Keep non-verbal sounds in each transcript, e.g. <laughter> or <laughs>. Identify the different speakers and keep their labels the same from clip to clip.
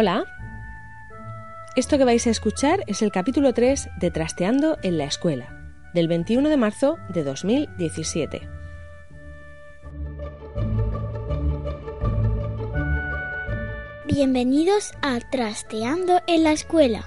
Speaker 1: Hola. Esto que vais a escuchar es el capítulo 3 de Trasteando en la Escuela, del 21 de marzo de 2017.
Speaker 2: Bienvenidos a Trasteando en la Escuela.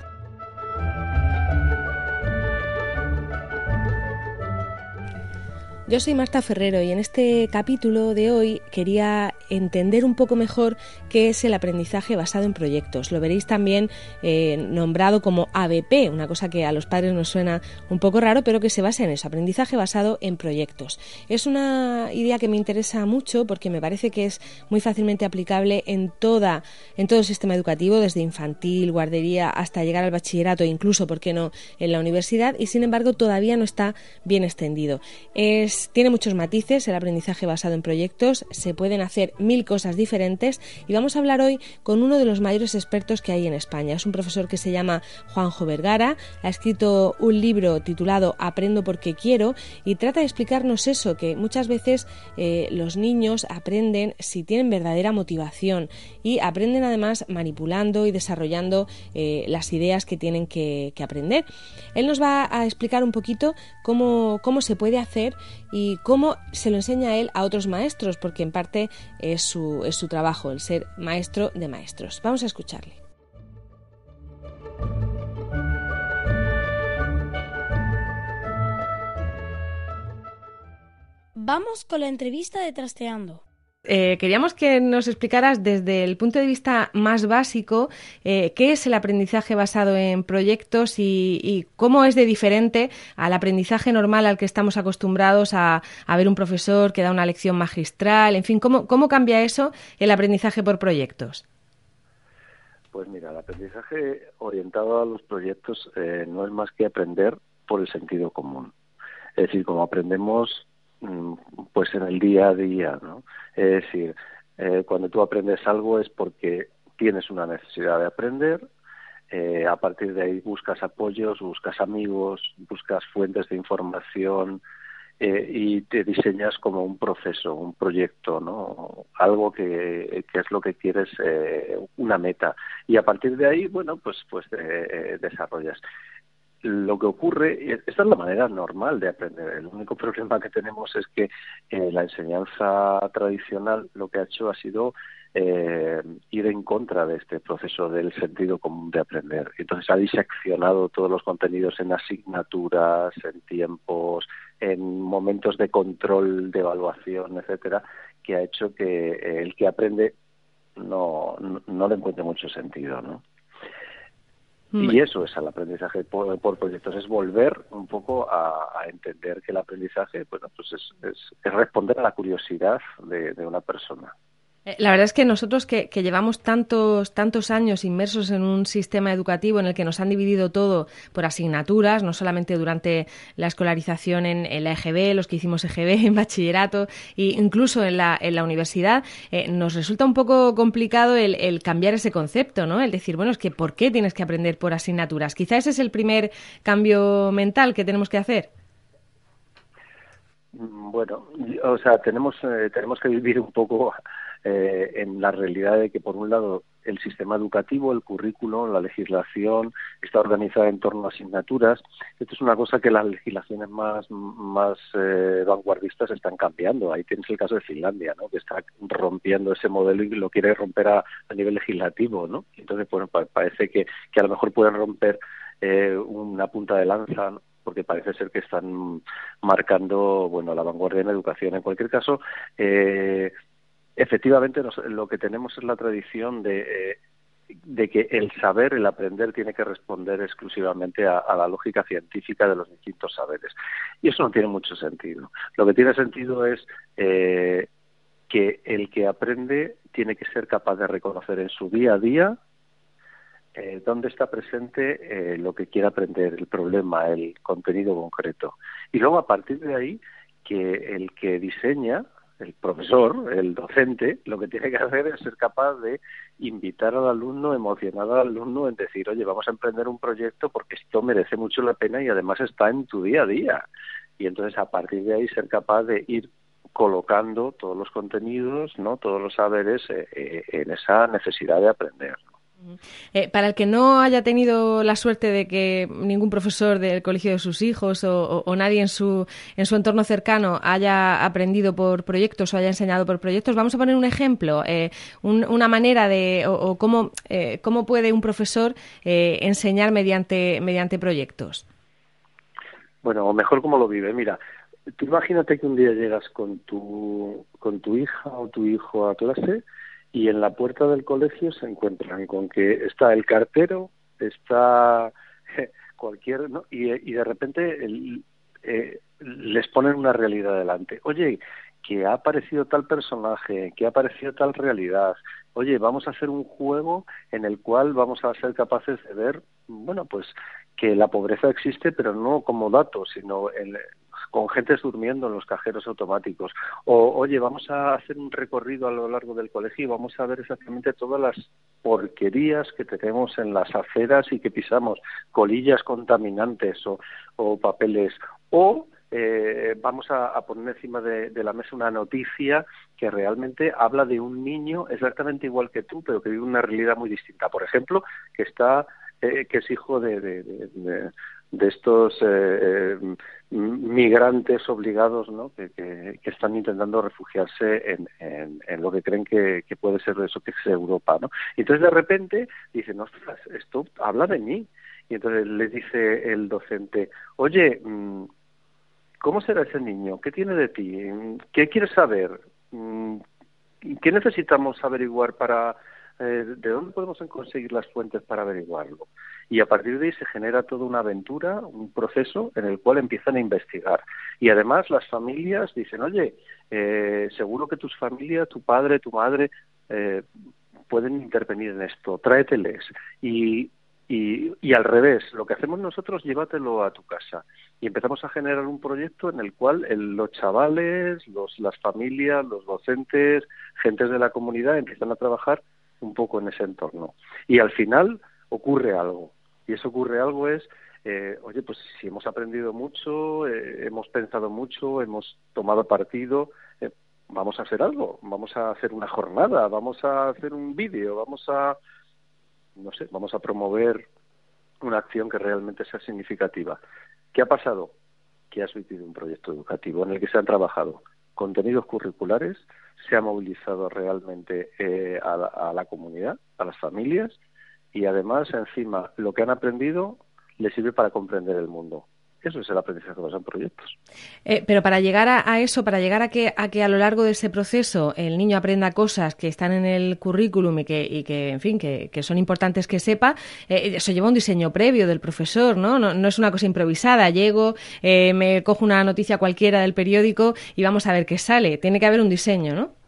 Speaker 1: Yo soy Marta Ferrero y en este capítulo de hoy quería entender un poco mejor qué es el aprendizaje basado en proyectos. Lo veréis también eh, nombrado como ABP, una cosa que a los padres nos suena un poco raro, pero que se basa en eso, aprendizaje basado en proyectos. Es una idea que me interesa mucho porque me parece que es muy fácilmente aplicable en, toda, en todo el sistema educativo, desde infantil, guardería, hasta llegar al bachillerato incluso, ¿por qué no?, en la universidad y sin embargo todavía no está bien extendido. Tiene muchos matices el aprendizaje basado en proyectos, se pueden hacer mil cosas diferentes y vamos a hablar hoy con uno de los mayores expertos que hay en España. Es un profesor que se llama Juanjo Vergara, ha escrito un libro titulado Aprendo porque quiero y trata de explicarnos eso, que muchas veces eh, los niños aprenden si tienen verdadera motivación y aprenden además manipulando y desarrollando eh, las ideas que tienen que, aprender. Él nos va a explicar un poquito cómo, cómo se puede hacer y cómo se lo enseña él a otros maestros, porque en parte es su, es su trabajo, el ser maestro de maestros. Vamos a escucharle.
Speaker 2: Vamos con la entrevista de Trasteando.
Speaker 1: Eh, queríamos que nos explicaras desde el punto de vista más básico eh, qué es el aprendizaje basado en proyectos y, cómo es de diferente al aprendizaje normal al que estamos acostumbrados a, a, ver un profesor que da una lección magistral, en fin, ¿cómo, cómo cambia eso el aprendizaje por proyectos?
Speaker 3: Pues mira, el aprendizaje orientado a los proyectos eh, no es más que aprender por el sentido común. Es decir, como aprendemos pues en el día a día, ¿no? Es decir, eh, cuando tú aprendes algo es porque tienes una necesidad de aprender, eh, a partir de ahí buscas apoyos, buscas amigos, buscas fuentes de información eh, y te diseñas como un proceso, un proyecto, ¿no? Algo que, es lo que quieres, eh, una meta. Y a partir de ahí, bueno, pues, pues desarrollas lo que ocurre, esta es la manera normal de aprender. El único problema que tenemos es que eh, la enseñanza tradicional lo que ha hecho ha sido eh, ir en contra de este proceso del sentido común de aprender. Entonces ha diseccionado todos los contenidos en asignaturas, en tiempos, en momentos de control, de evaluación, etcétera, que ha hecho que el que aprende no le encuentre mucho sentido, ¿no? Y eso es el aprendizaje por, por, proyectos, es volver un poco a, a entender que el aprendizaje bueno, pues es, es, es responder a la curiosidad de, de una persona.
Speaker 1: Eh, la verdad es que nosotros que, llevamos tantos, tantos años inmersos en un sistema educativo en el que nos han dividido todo por asignaturas, no solamente durante la escolarización en, en la EGB, los que hicimos EGB <laughs> en bachillerato e incluso en la, en la universidad, eh, nos resulta un poco complicado el, cambiar ese concepto, ¿no? El decir, bueno, es que ¿por qué tienes que aprender por asignaturas? Quizá ese es el primer cambio mental que tenemos que hacer.
Speaker 3: Bueno, o sea, tenemos, eh, tenemos que vivir un poco eh, en la realidad de que por un lado el sistema educativo, el currículo, la legislación está organizada en torno a asignaturas. Esto es una cosa que las legislaciones más, más eh, vanguardistas están cambiando. Ahí tienes el caso de Finlandia, ¿no? que está rompiendo ese modelo y lo quiere romper a, nivel legislativo. ¿no? Entonces, bueno, parece que, que a lo mejor pueden romper eh, una punta de lanza porque parece ser que están marcando bueno la vanguardia en educación. En cualquier caso, eh, efectivamente lo que tenemos es la tradición de, eh, de que el saber, el aprender, tiene que responder exclusivamente a, la lógica científica de los distintos saberes. Y eso no tiene mucho sentido. Lo que tiene sentido es eh, que el que aprende tiene que ser capaz de reconocer en su día a día eh, dónde está presente eh, lo que quiere aprender, el problema, el contenido concreto. Y luego, a partir de ahí, que el que diseña, el profesor, el docente, lo que tiene que hacer es ser capaz de invitar al alumno, emocionar al alumno en decir, oye, vamos a emprender un proyecto porque esto merece mucho la pena y además está en tu día a día. Y entonces, a partir de ahí, ser capaz de ir colocando todos los contenidos, no todos los saberes eh, en esa necesidad de aprender.
Speaker 1: Eh, para el que no haya tenido la suerte de que ningún profesor del colegio de sus hijos o, nadie en su, en su entorno cercano haya aprendido por proyectos o haya enseñado por proyectos, vamos a poner un ejemplo, eh, una manera de, o, cómo, eh, cómo puede un profesor enseñar mediante, mediante proyectos.
Speaker 3: Bueno, o mejor cómo lo vive. Mira, tú imagínate que un día llegas con tu, con tu hija o tu hijo a clase y en la puerta del colegio se encuentran con que está el cartero, está <laughs> cualquier, ¿no? y, de repente eh, les ponen una realidad delante. Oye, que ha aparecido tal personaje, que ha aparecido tal realidad. Oye, vamos a hacer un juego en el cual vamos a ser capaces de ver, bueno, pues que la pobreza existe, pero no como dato, sino en, con gente durmiendo en los cajeros automáticos. O, oye, vamos a hacer un recorrido a lo largo del colegio y vamos a ver exactamente todas las porquerías que tenemos en las aceras y que pisamos, colillas contaminantes o, papeles. O eh, vamos a, poner encima de, la mesa una noticia que realmente habla de un niño exactamente igual que tú, pero que vive una realidad muy distinta. Por ejemplo, que está eh, que es hijo de, de estos eh, eh, migrantes obligados ¿no? que, que, están intentando refugiarse en, en, lo que creen que, puede ser eso que es Europa. ¿no? Y entonces de repente dicen, ostras, esto habla de mí. Y entonces les dice el docente, oye, mm, ¿cómo será ese niño? ¿Qué tiene de ti? ¿Qué quieres saber? Mm, ¿Qué necesitamos averiguar para... Eh, ¿De dónde podemos conseguir las fuentes para averiguarlo? y a partir de ahí se genera toda una aventura, un proceso en el cual empiezan a investigar. Y además las familias dicen, oye, eh, seguro que tus familias, tu padre, tu madre, eh, pueden intervenir en esto, tráeteles. Y, y, y, al revés, lo que hacemos nosotros, llévatelo a tu casa. Y empezamos a generar un proyecto en el cual los chavales, los, las familias, los docentes, gentes de la comunidad empiezan a trabajar un poco en ese entorno. Y al final ocurre algo. Y eso ocurre algo es, eh, oye, pues si hemos aprendido mucho, eh, hemos pensado mucho, hemos tomado partido, eh, vamos a hacer algo, vamos a hacer una jornada, vamos a hacer un vídeo, vamos a, no sé, vamos a promover una acción que realmente sea significativa. ¿Qué ha pasado? Que ha surgido un proyecto educativo en el que se han trabajado contenidos curriculares, se ha movilizado realmente a la comunidad, a las familias, y además encima lo que han aprendido les sirve para comprender el mundo. Eso es el aprendizaje basado en proyectos.
Speaker 1: Eh, pero para llegar a, eso, para llegar a que, a que a lo largo de ese proceso el niño aprenda cosas que están en el currículum y que, y que en fin, que, son importantes que sepa, eh, eso lleva un diseño previo del profesor, ¿no? No, no es una cosa improvisada. Llego, eh, me cojo una noticia cualquiera del periódico y vamos a ver qué sale. Tiene que haber un diseño, ¿no?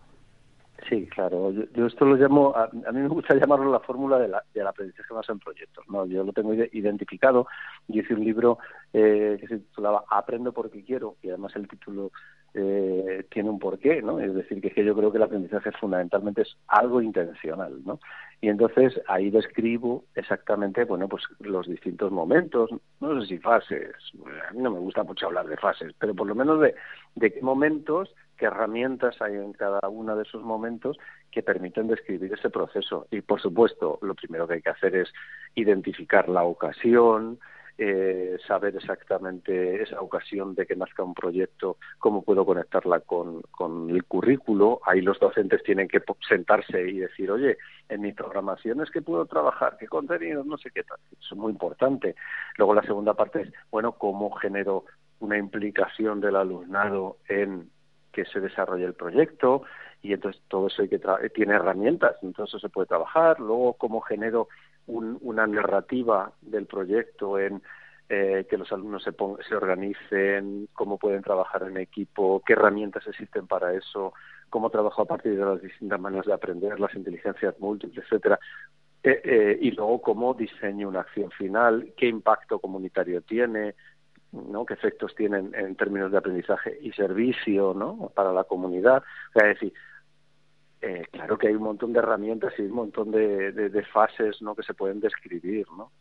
Speaker 3: Sí, claro. Yo, esto lo llamo, a, mí me gusta <laughs> llamarlo la fórmula de la, del aprendizaje más en proyectos. ¿no? Yo lo tengo identificado. Yo hice un libro eh, que se titulaba Aprendo porque quiero y además el título eh, tiene un porqué, ¿no? Es decir, que, es que yo creo que el aprendizaje fundamentalmente es algo intencional, ¿no? Y entonces ahí describo exactamente, bueno, pues los distintos momentos, no sé si fases, a mí no me gusta mucho hablar de fases, pero por lo menos de, de qué momentos, qué herramientas hay en cada uno de esos momentos que permiten describir ese proceso. Y, por supuesto, lo primero que hay que hacer es identificar la ocasión, eh, saber exactamente esa ocasión de que nazca un proyecto, cómo puedo conectarla con, con, el currículo. Ahí los docentes tienen que sentarse y decir, oye, en mis programaciones que puedo trabajar, qué contenidos, no sé qué tal. Eso es muy importante. Luego la segunda parte es, bueno, cómo genero una implicación del alumnado en que se desarrolle el proyecto y entonces todo eso hay que tiene herramientas, entonces se puede trabajar. Luego, cómo genero una narrativa del proyecto en eh, que los alumnos se, se organicen, cómo pueden trabajar en equipo, qué herramientas existen para eso, cómo trabajo a partir de las distintas maneras de aprender, las inteligencias múltiples, etcétera. Eh, eh, y luego cómo diseño una acción final, qué impacto comunitario tiene, ¿no? qué efectos tienen en términos de aprendizaje y servicio ¿no? para la comunidad. O sea, es decir, eh, claro que hay un montón de herramientas y un montón de, de, fases ¿no? que se pueden describir, ¿no?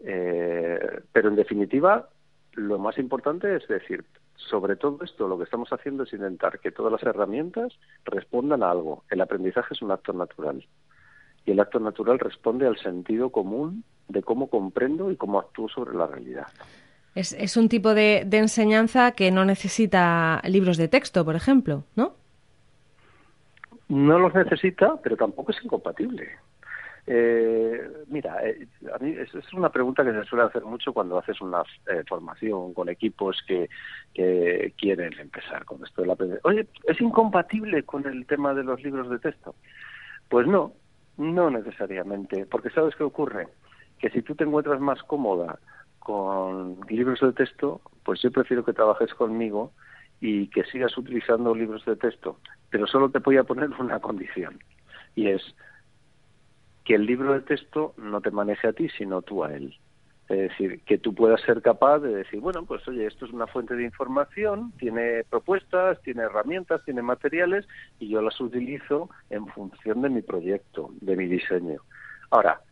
Speaker 3: eh, pero en definitiva, lo más importante es decir, sobre todo esto, lo que estamos haciendo es intentar que todas las herramientas respondan a algo. El aprendizaje es un acto natural y el acto natural responde al sentido común de cómo comprendo y cómo actúo sobre la realidad.
Speaker 1: Es, es un tipo de, de enseñanza que no necesita libros de texto, por ejemplo, ¿no?
Speaker 3: No los necesita, pero tampoco es incompatible. Eh, mira, eh, a mí es, una pregunta que se suele hacer mucho cuando haces una eh, formación con equipos que, que, quieren empezar con esto del aprender. Oye, ¿es incompatible con el tema de los libros de texto? Pues no, no necesariamente, porque ¿sabes qué ocurre? Que si tú te encuentras más cómoda con libros de texto, pues yo prefiero que trabajes conmigo y que sigas utilizando libros de texto, pero solo te voy a poner <laughs> una condición, y es que el libro de texto no te maneje a ti, sino tú a él. Es decir, que tú puedas ser capaz de decir, bueno, pues oye, esto es una fuente de información, tiene propuestas, tiene herramientas, tiene materiales, y yo las utilizo en función de mi proyecto, de mi diseño. Ahora,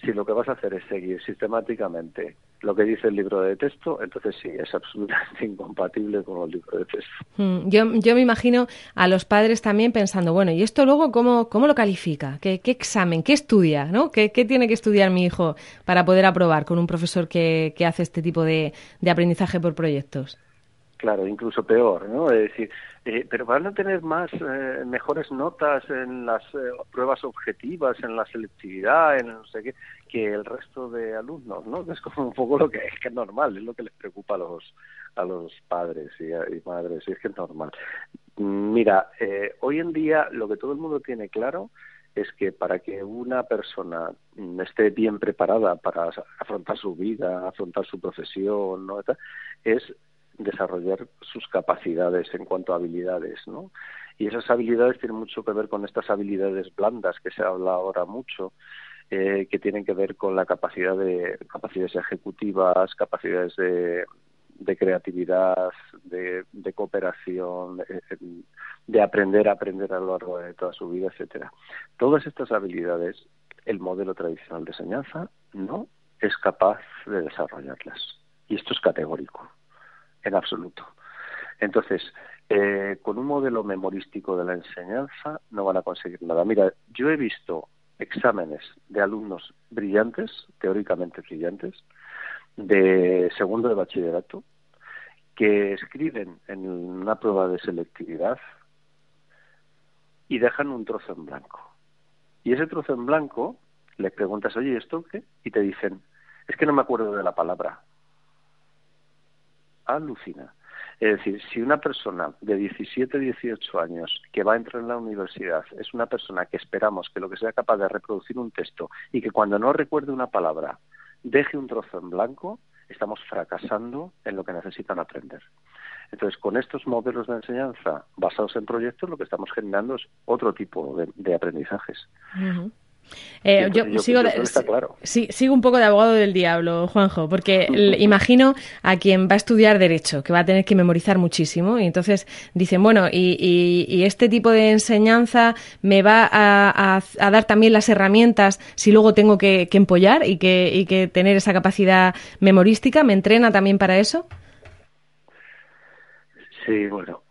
Speaker 3: si lo que vas a hacer es seguir sistemáticamente lo que dice el libro de texto, entonces sí, es absolutamente <laughs> incompatible con el libro de texto.
Speaker 1: Mm, yo, yo me imagino a los padres también pensando, bueno, ¿y esto luego cómo, cómo lo califica? ¿Qué, qué examen? ¿Qué estudia? ¿no? ¿Qué, ¿Qué, tiene que estudiar mi hijo para poder aprobar con un profesor que, que hace este tipo de, de aprendizaje por proyectos?
Speaker 3: Claro, incluso peor, ¿no? Es decir, eh, pero van a tener más, eh, mejores notas en las eh, pruebas objetivas, en la selectividad, en no sé qué, que el resto de alumnos, ¿no? Es como un poco lo que es que es normal, es lo que les preocupa a los a los padres y, y madres, y es que es normal. Mira, eh, hoy en día lo que todo el mundo tiene claro es que para que una persona esté bien preparada para afrontar su vida, afrontar su profesión, ¿no? es desarrollar sus capacidades en cuanto a habilidades, ¿no? Y esas habilidades tienen mucho que ver con estas habilidades blandas que se habla ahora mucho, eh, que tienen que ver con la capacidad de capacidades ejecutivas, capacidades de, de creatividad, de, de cooperación, de, de, aprender a aprender a lo largo de toda su vida, etcétera. Todas estas habilidades, el modelo tradicional de enseñanza no es capaz de desarrollarlas. Y esto es categórico en absoluto. Entonces, eh, con un modelo memorístico de la enseñanza no van a conseguir nada. Mira, yo he visto exámenes de alumnos brillantes, teóricamente brillantes, de segundo de bachillerato, que escriben en una prueba de selectividad y dejan un trozo en blanco. Y ese trozo en blanco le preguntas, oye, ¿esto qué? Y te dicen, es que no me acuerdo de la palabra alucina. Es decir, si una persona de 17, 18 años que va a entrar en la universidad es una persona que esperamos que lo que sea capaz de reproducir un texto y que cuando no recuerde una palabra deje un trozo en blanco, estamos fracasando en lo que necesitan aprender. Entonces, con estos modelos de enseñanza basados en proyectos, lo que estamos generando es otro tipo de, aprendizajes.
Speaker 1: Eh, yo, sigo, sigo un poco de abogado del diablo, Juanjo, porque <laughs> imagino a quien va a estudiar Derecho, que va a tener que memorizar muchísimo, y entonces dicen, bueno, y, este tipo de enseñanza me va a, dar también las herramientas si luego tengo que, empollar y que, y que tener esa capacidad memorística, ¿me entrena también para eso?
Speaker 3: Sí, bueno,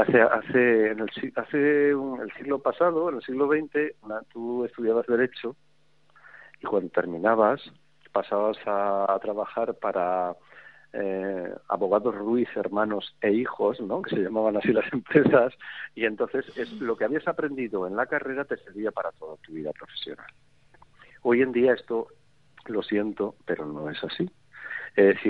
Speaker 3: hace, hace, en el, hace el siglo pasado, en el siglo XX, tú estudiabas Derecho y cuando terminabas pasabas a, trabajar para eh, abogados Ruiz, hermanos e hijos, ¿no? que se llamaban así las <laughs> empresas, y entonces es lo que habías aprendido en la carrera te servía para toda tu vida profesional. Hoy en día esto, lo siento, pero no es así. Es decir,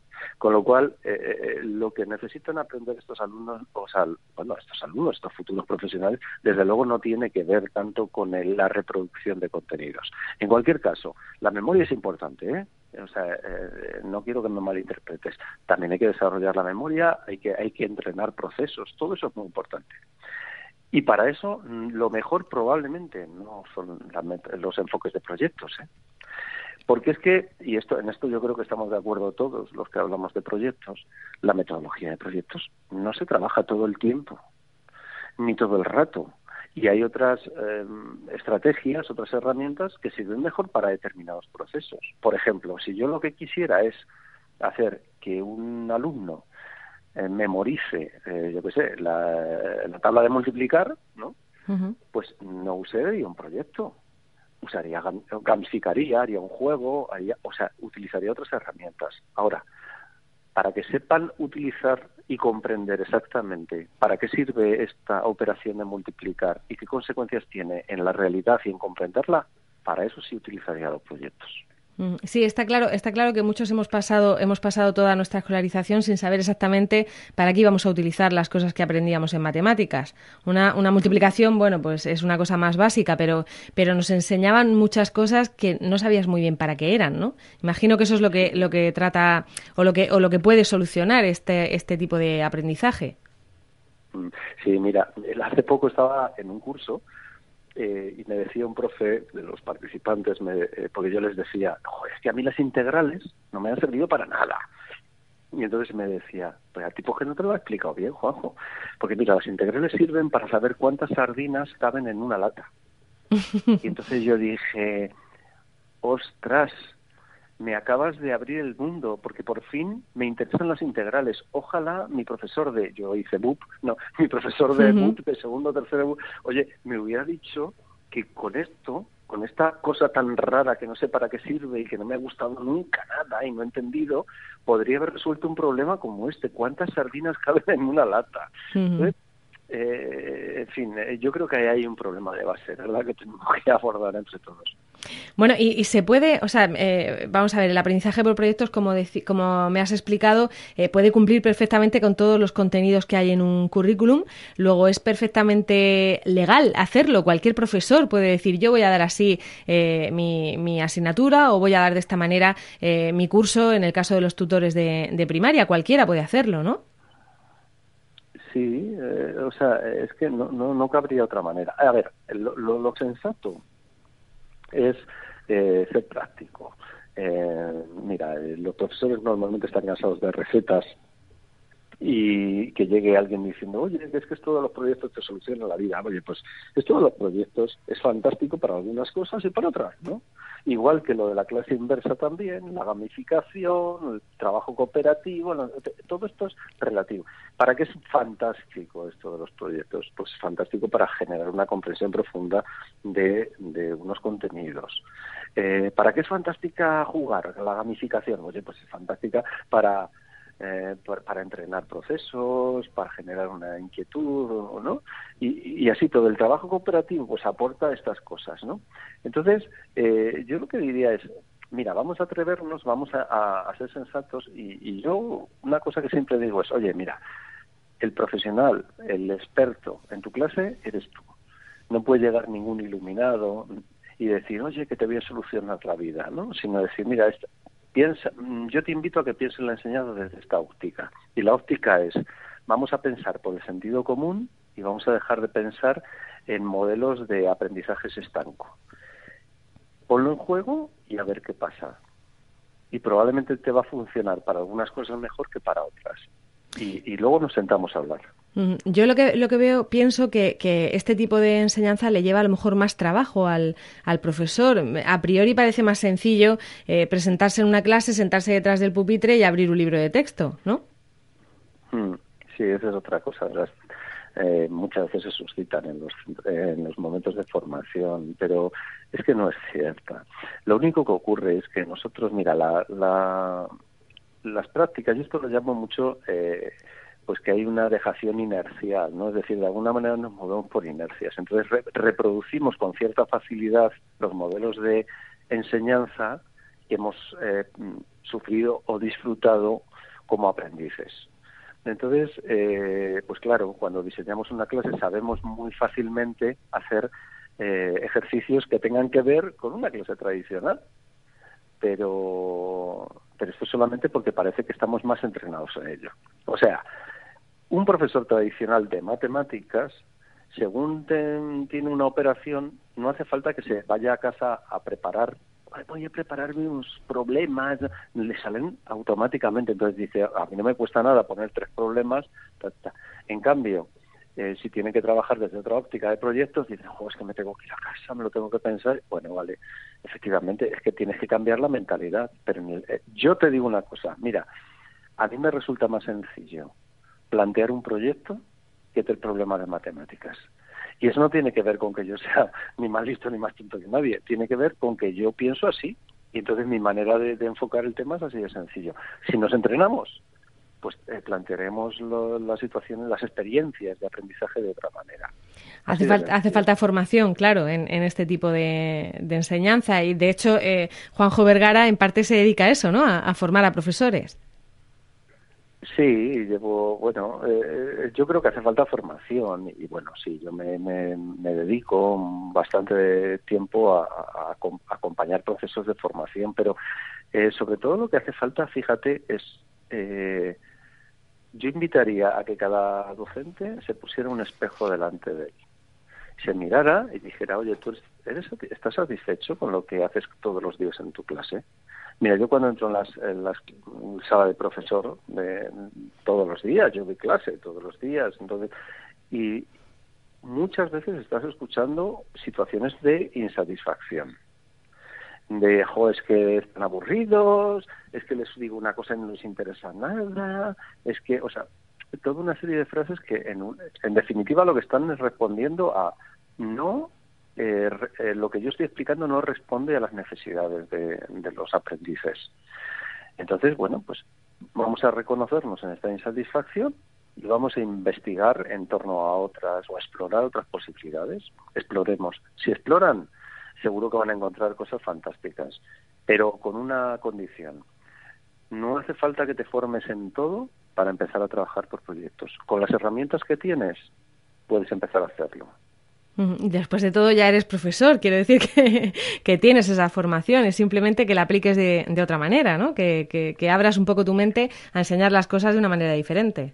Speaker 3: Con lo cual, eh, eh, eh, lo que necesitan aprender estos alumnos, o sea, bueno, estos alumnos, estos futuros profesionales, desde luego no tiene que ver tanto con la reproducción de contenidos. En cualquier caso, la memoria es importante, ¿eh? O sea, no quiero que me malinterpretes. También hay que desarrollar la memoria, hay que, hay que entrenar procesos, todo eso es muy importante. Y para eso, mm, lo mejor probablemente no son los enfoques de proyectos, ¿eh? Porque es que, y esto en esto yo creo que estamos de acuerdo todos los que hablamos de proyectos, la metodología de proyectos no se trabaja todo el tiempo, ni todo el rato. Y hay otras eh, estrategias, otras herramientas que sirven mejor para determinados procesos. Por ejemplo, si yo lo que quisiera es hacer que un alumno eh, memorice, eh, yo qué sé, la, tabla de multiplicar, ¿no? Pues no usé un proyecto, usaría gamificaría, haría un juego, haría, o sea, utilizaría otras herramientas. Ahora, para que sepan utilizar y comprender exactamente para qué sirve esta operación de multiplicar y qué consecuencias tiene en la realidad y en comprenderla, para eso sí utilizaría los proyectos.
Speaker 1: Mm, sí, está claro, está claro que muchos hemos pasado, hemos pasado toda nuestra escolarización sin saber exactamente para qué íbamos a utilizar las cosas que aprendíamos en matemáticas. Una, una multiplicación, bueno, pues es una cosa más básica, pero, pero nos enseñaban muchas cosas que no sabías muy bien para qué eran, ¿no? Imagino que eso es lo que, lo que trata o lo que, o lo que puede solucionar este, este tipo de aprendizaje.
Speaker 3: Mm, sí, mira, hace poco estaba en un curso eh, y me decía un profe de los participantes, me, eh, porque yo les decía, es que a mí las integrales no me han servido para nada. Y entonces me decía, pues a tipo que no te lo ha explicado bien, Juanjo. Porque mira, las integrales sirven para saber cuántas sardinas caben en una lata. <laughs> y entonces yo dije, ostras, me acabas de abrir el mundo, porque por fin me interesan las integrales. Ojalá mi profesor de, yo hice BUP, no, <laughs> mi profesor de BUP, de segundo tercero BUP, oye, me hubiera dicho que con esto, con esta cosa tan rara que no sé para qué sirve y que no me ha gustado nunca nada y no he entendido, podría haber resuelto un problema como este. ¿Cuántas sardinas caben en una lata? eh, en fin, eh, yo creo que ahí hay un problema de base, ¿verdad? Que tenemos que abordar entre todos.
Speaker 1: Bueno, y, se puede, o sea, eh, vamos a ver, el aprendizaje por proyectos, como, como me has explicado, eh, puede cumplir perfectamente con todos los contenidos que hay en un currículum. Luego es perfectamente legal hacerlo. Cualquier profesor puede decir, yo voy a dar así eh, mi, asignatura o voy a dar de esta manera mi curso en el caso de los tutores de, primaria. Cualquiera puede hacerlo, ¿no?
Speaker 3: Sí, o sea, es que no, no, no cabría otra manera. A ver, lo, lo sensato es eh, ser práctico. Eh, mira, eh, los profesores normalmente están cansados de recetas y que llegue alguien diciendo, oye, es que todos los proyectos te solucionan la vida. Oye, pues esto de los proyectos es fantástico para algunas cosas y para otras, ¿no? Igual que lo de la clase inversa también, la gamificación, el trabajo cooperativo, todo esto es relativo. ¿Para qué es fantástico esto de los proyectos? Pues es fantástico para generar una comprensión profunda de, de unos contenidos. Eh, ¿Para qué es fantástica jugar la gamificación? Oye, pues es fantástica para eh, para entrenar procesos, para generar una inquietud, ¿no? Y, así todo el trabajo cooperativo pues aporta estas cosas, ¿no? Entonces, eh, yo lo que diría es, mira, vamos a atrevernos, vamos a, ser sensatos y, y, yo una cosa que siempre digo es, oye, mira, el profesional, el experto en tu clase eres tú. No puede llegar ningún iluminado y decir, oye, que te voy a solucionar la vida, ¿no? Sino decir, mira, piensa, mm, yo te invito a que pienses la enseñanza desde esta óptica. Y la óptica es, vamos a pensar por el sentido común y vamos a dejar de pensar en modelos de aprendizajes estanco. Ponlo en juego y a ver qué pasa. Y probablemente te va a funcionar para algunas cosas mejor que para otras. Y, y luego nos sentamos a hablar.
Speaker 1: Yo lo que, lo que veo, pienso que, que, este tipo de enseñanza le lleva a lo mejor más trabajo al, al profesor. A priori parece más sencillo eh, presentarse en una clase, sentarse detrás del pupitre y abrir un libro de texto, ¿no?
Speaker 3: Mm, sí, esa es otra cosa. Eh, muchas veces se suscitan en los, en los momentos de formación, pero es que no es cierta. Lo único que ocurre es que nosotros, mira, la, la, las prácticas, y esto lo llamo mucho... Eh, pues que hay una dejación inercial, ¿no? Es decir, de alguna manera nos movemos por inercias. Entonces reproducimos con cierta facilidad los modelos de enseñanza que hemos eh, sufrido o disfrutado como aprendices. Entonces, eh, pues claro, cuando diseñamos una clase sabemos muy fácilmente hacer eh, ejercicios que tengan que ver con una clase tradicional, pero, pero esto solamente porque parece que estamos más entrenados en ello. O sea, un profesor tradicional de matemáticas, según tiene una operación, no hace falta que se vaya a casa a preparar voy a prepararme unos problemas, le salen automáticamente. Entonces dice, a mí no me cuesta nada poner tres problemas. En cambio, eh, si tiene que trabajar desde otra óptica de proyectos, dice, es que me tengo que ir a casa, me lo tengo que pensar. Bueno, vale, efectivamente, es que tienes que cambiar la mentalidad. Pero eh, yo te digo una cosa, mira, a mí me resulta más sencillo plantear un proyecto que es el problema de matemáticas. Y eso no tiene que ver con que yo sea <laughs> ni más listo ni más tonto que nadie, tiene que ver con que yo pienso así. Y entonces mi manera de, enfocar el tema es así de sencillo. Si nos entrenamos, pues eh, plantearemos las situaciones, las experiencias de aprendizaje de otra manera.
Speaker 1: Hace, hace falta formación, claro, en, este tipo de, enseñanza y de hecho eh, Juanjo Vergara en parte se dedica a eso, ¿no? a formar a profesores.
Speaker 3: Sí, llevo, bueno, eh, yo creo que hace falta formación y bueno, sí, yo me, me, dedico bastante tiempo a, acompañar procesos de formación, pero eh, sobre todo lo que hace falta, fíjate, es, eh, yo invitaría a que cada docente se pusiera un espejo delante de él, se mirara y dijera, oye, tú eres, estás satisfecho con lo que haces todos los días en tu clase. Mira, yo cuando entro en las, en las sala de profesor de, todos los días, yo doy clase todos los días, entonces y muchas veces estás escuchando situaciones de insatisfacción. De, jo, es que están aburridos, es que les digo una cosa y no les interesa nada, es que, o sea, toda una serie de frases que en, en definitiva lo que están es respondiendo a no eh, eh, lo que yo estoy explicando no responde a las necesidades de, los aprendices. Entonces, bueno, pues vamos a reconocernos en esta insatisfacción y vamos a investigar en torno a otras o a explorar otras posibilidades. Exploremos. Si exploran, seguro que van a encontrar cosas fantásticas, pero con una condición. No hace falta que te formes en todo para empezar a trabajar por proyectos. Con las herramientas que tienes, puedes empezar a hacerlo.
Speaker 1: Después de todo ya eres profesor, quiero decir <laughs> que, tienes esa formación, es simplemente que la apliques de, de otra manera, ¿no? Que, que, abras un poco tu mente a enseñar las cosas de una manera diferente.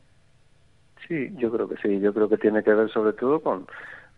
Speaker 3: Sí, yo creo que sí, yo creo que tiene que ver sobre todo con,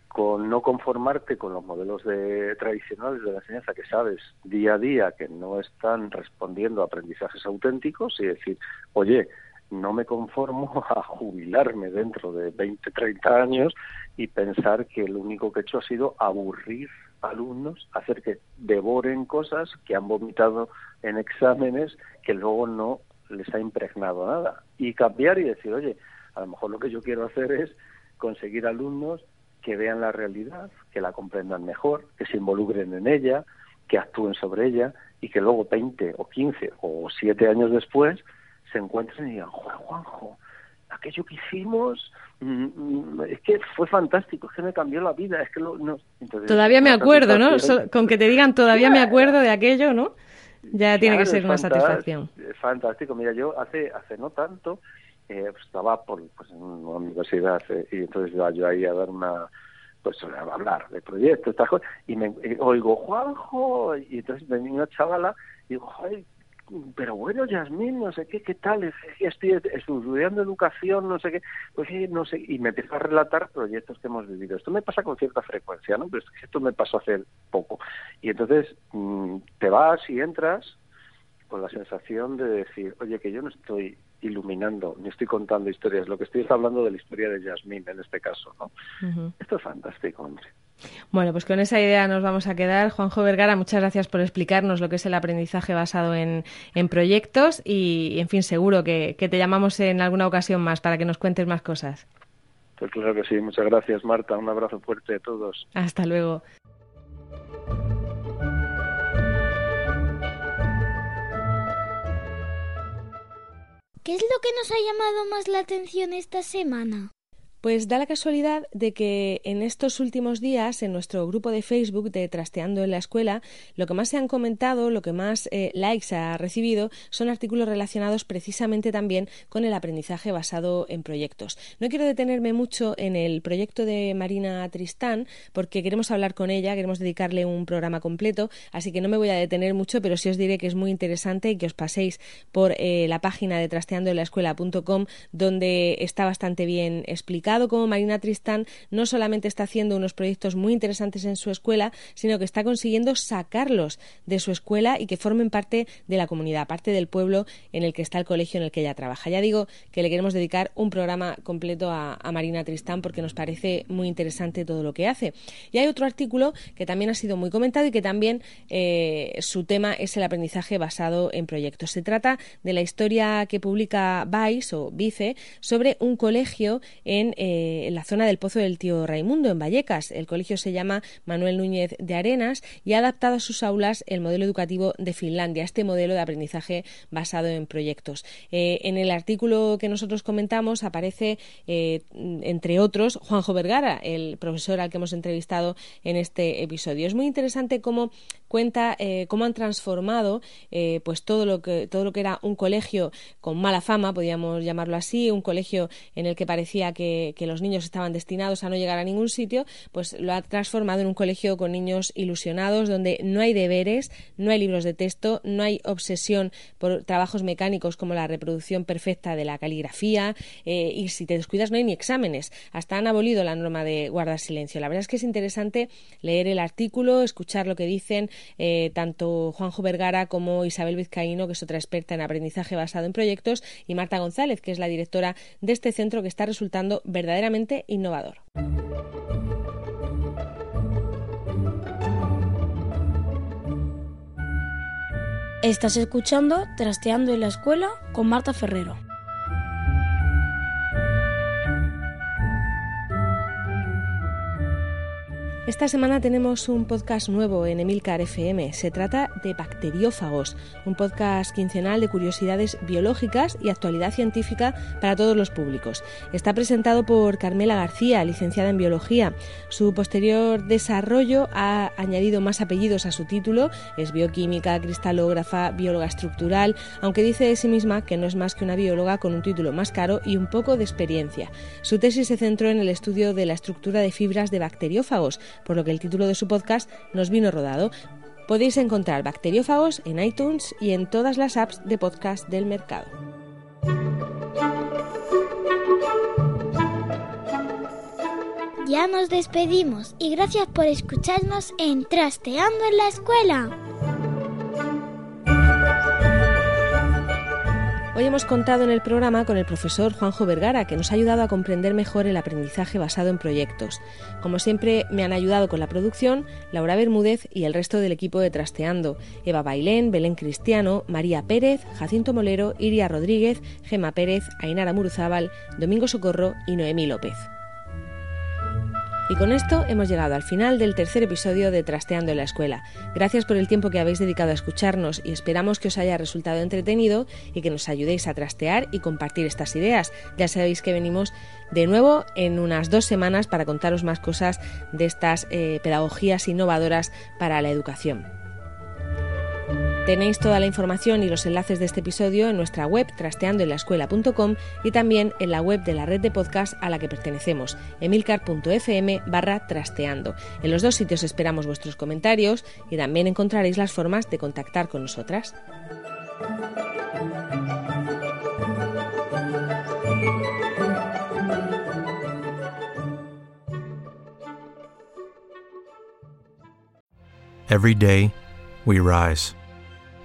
Speaker 3: con no conformarte con los modelos de, tradicionales de la enseñanza que sabes día a día que no están respondiendo a aprendizajes auténticos y decir, oye, no me conformo <laughs> a jubilarme dentro de 20, 30 años y pensar que lo único que he hecho ha sido aburrir alumnos, hacer que devoren cosas que han vomitado en exámenes que luego no les ha impregnado nada. Y cambiar y decir, oye, a lo mejor lo que yo quiero hacer es conseguir alumnos que vean la realidad, que la comprendan mejor, que se involucren en ella, que actúen sobre ella y que luego 20 o 15 o 7 años después se encuentren y digan, Juan, Juanjo, aquello que hicimos mm, mm, es que fue fantástico, es que me cambió la vida, es que no...
Speaker 1: todavía me acuerdo, ¿no? con que te digan todavía me acuerdo de aquello, ¿no? Ya tiene que ser una satisfacción.
Speaker 3: Fantástico, mira, yo hace hace no tanto eh, pues estaba por, pues, en una universidad eh, y entonces iba yo ahí a dar una pues a hablar de proyectos estas cosas y me oigo Juanjo y entonces venía una chavala y digo Ay, pero bueno, Yasmín, no sé qué, qué tal, estoy estudiando educación, no sé qué, pues no sé, y me empieza a relatar proyectos que hemos vivido. Esto me pasa con cierta frecuencia, ¿no? Pero esto me pasó hace poco. Y entonces mm, te vas y entras con la sensación de decir, oye, que yo no estoy iluminando, ni estoy contando historias, lo que estoy es hablando de la historia de Yasmín en este caso, ¿no? Esto es fantástico, hombre.
Speaker 1: Bueno, pues con esa idea nos vamos a quedar. Juanjo Vergara, muchas gracias por explicarnos lo que es el aprendizaje basado en, proyectos y, en fin, seguro que, que, te llamamos en alguna ocasión más para que nos cuentes más cosas.
Speaker 3: Pues claro que sí. Muchas gracias, Marta. Un abrazo fuerte a todos.
Speaker 1: Hasta luego.
Speaker 2: ¿Qué es lo que nos ha llamado más la atención esta semana?
Speaker 1: Pues da la casualidad de que en estos últimos días, en nuestro grupo de Facebook de Trasteando en la Escuela, lo que más se han comentado, lo que más eh, likes ha recibido, son artículos relacionados precisamente también con el aprendizaje basado en proyectos. No quiero detenerme mucho en el proyecto de Marina Tristán, porque queremos hablar con ella, queremos dedicarle un programa completo, así que no me voy a detener mucho, pero sí os diré que es muy interesante y que os paséis por eh, la página de trasteandoenlaescuela.com, donde está bastante bien explicado como Marina Tristán no solamente está haciendo unos proyectos muy interesantes en su escuela, sino que está consiguiendo sacarlos de su escuela y que formen parte de la comunidad, parte del pueblo en el que está el colegio en el que ella trabaja. Ya digo que le queremos dedicar un programa completo a, Marina Tristán porque nos parece muy interesante todo lo que hace. Y hay otro artículo que también ha sido muy comentado y que también eh, su tema es el aprendizaje basado en proyectos. Se trata de la historia que publica Vice o Vice sobre un colegio en eh, en la zona del Pozo del Tío Raimundo, en Vallecas. El colegio se llama Manuel Núñez de Arenas y ha adaptado a sus aulas el modelo educativo de Finlandia, este modelo de aprendizaje basado en proyectos. Eh, en el artículo que nosotros comentamos aparece, eh, entre otros, Juanjo Vergara, el profesor al que hemos entrevistado en este episodio. Es muy interesante cómo cuenta cómo han transformado pues todo lo que todo lo que era un colegio con mala fama, podríamos llamarlo así, un colegio en el que parecía que que, los niños estaban destinados a no llegar a ningún sitio, pues lo ha transformado en un colegio con niños ilusionados, donde no hay deberes, no hay libros de texto, no hay obsesión por trabajos mecánicos como la reproducción perfecta de la caligrafía, eh, y si te descuidas no hay ni exámenes. Hasta han abolido la norma de guardar silencio. La verdad es que es interesante leer el artículo, escuchar lo que dicen eh, tanto Juanjo Vergara como Isabel Vizcaíno, que es otra experta en aprendizaje basado en proyectos, y Marta González, que es la directora de este centro que está resultando verdaderamente innovador.
Speaker 2: Estás escuchando Trasteando en la Escuela con Marta Ferrero.
Speaker 1: Esta semana tenemos un podcast nuevo en Emilcar FM. Se trata de Bacteriófagos, un podcast quincenal de curiosidades biológicas y actualidad científica para todos los públicos. Está presentado por Carmela García, licenciada en biología. Su posterior desarrollo ha añadido más apellidos a su título. Es bioquímica, cristalógrafa, bióloga estructural, aunque dice de sí misma que no es más que una bióloga con un título más caro y un poco de experiencia. Su tesis se centró en el estudio de la estructura de fibras de bacteriófagos por lo que el título de su podcast nos vino rodado. Podéis encontrar Bacteriófagos en iTunes y en todas las apps de podcast del mercado.
Speaker 2: Ya nos despedimos y gracias por escucharnos en Trasteando en la Escuela.
Speaker 1: Hoy hemos contado en el programa con el profesor Juanjo Vergara, que nos ha ayudado a comprender mejor el aprendizaje basado en proyectos. Como siempre, me han ayudado con la producción Laura Bermúdez y el resto del equipo de Trasteando, Eva Bailén, Belén Cristiano, María Pérez, Jacinto Molero, Iria Rodríguez, Gema Pérez, Ainara Muruzábal, Domingo Socorro y Noemí López. Y con esto hemos llegado al final del tercer episodio de Trasteando en la Escuela. Gracias por el tiempo que habéis dedicado a escucharnos y esperamos que os haya resultado entretenido y que nos ayudéis a trastear y compartir estas ideas. Ya sabéis que venimos de nuevo en unas dos semanas para contaros más cosas de estas eh, pedagogías innovadoras para la educación. Tenéis toda la información y los enlaces de este episodio en nuestra web trasteandoenlaescuela.com y también en la web de la red de podcast a la que pertenecemos, emilcar.fm barra trasteando. En los dos sitios esperamos vuestros comentarios y también encontraréis las formas de contactar con nosotras.
Speaker 4: Every day, we rise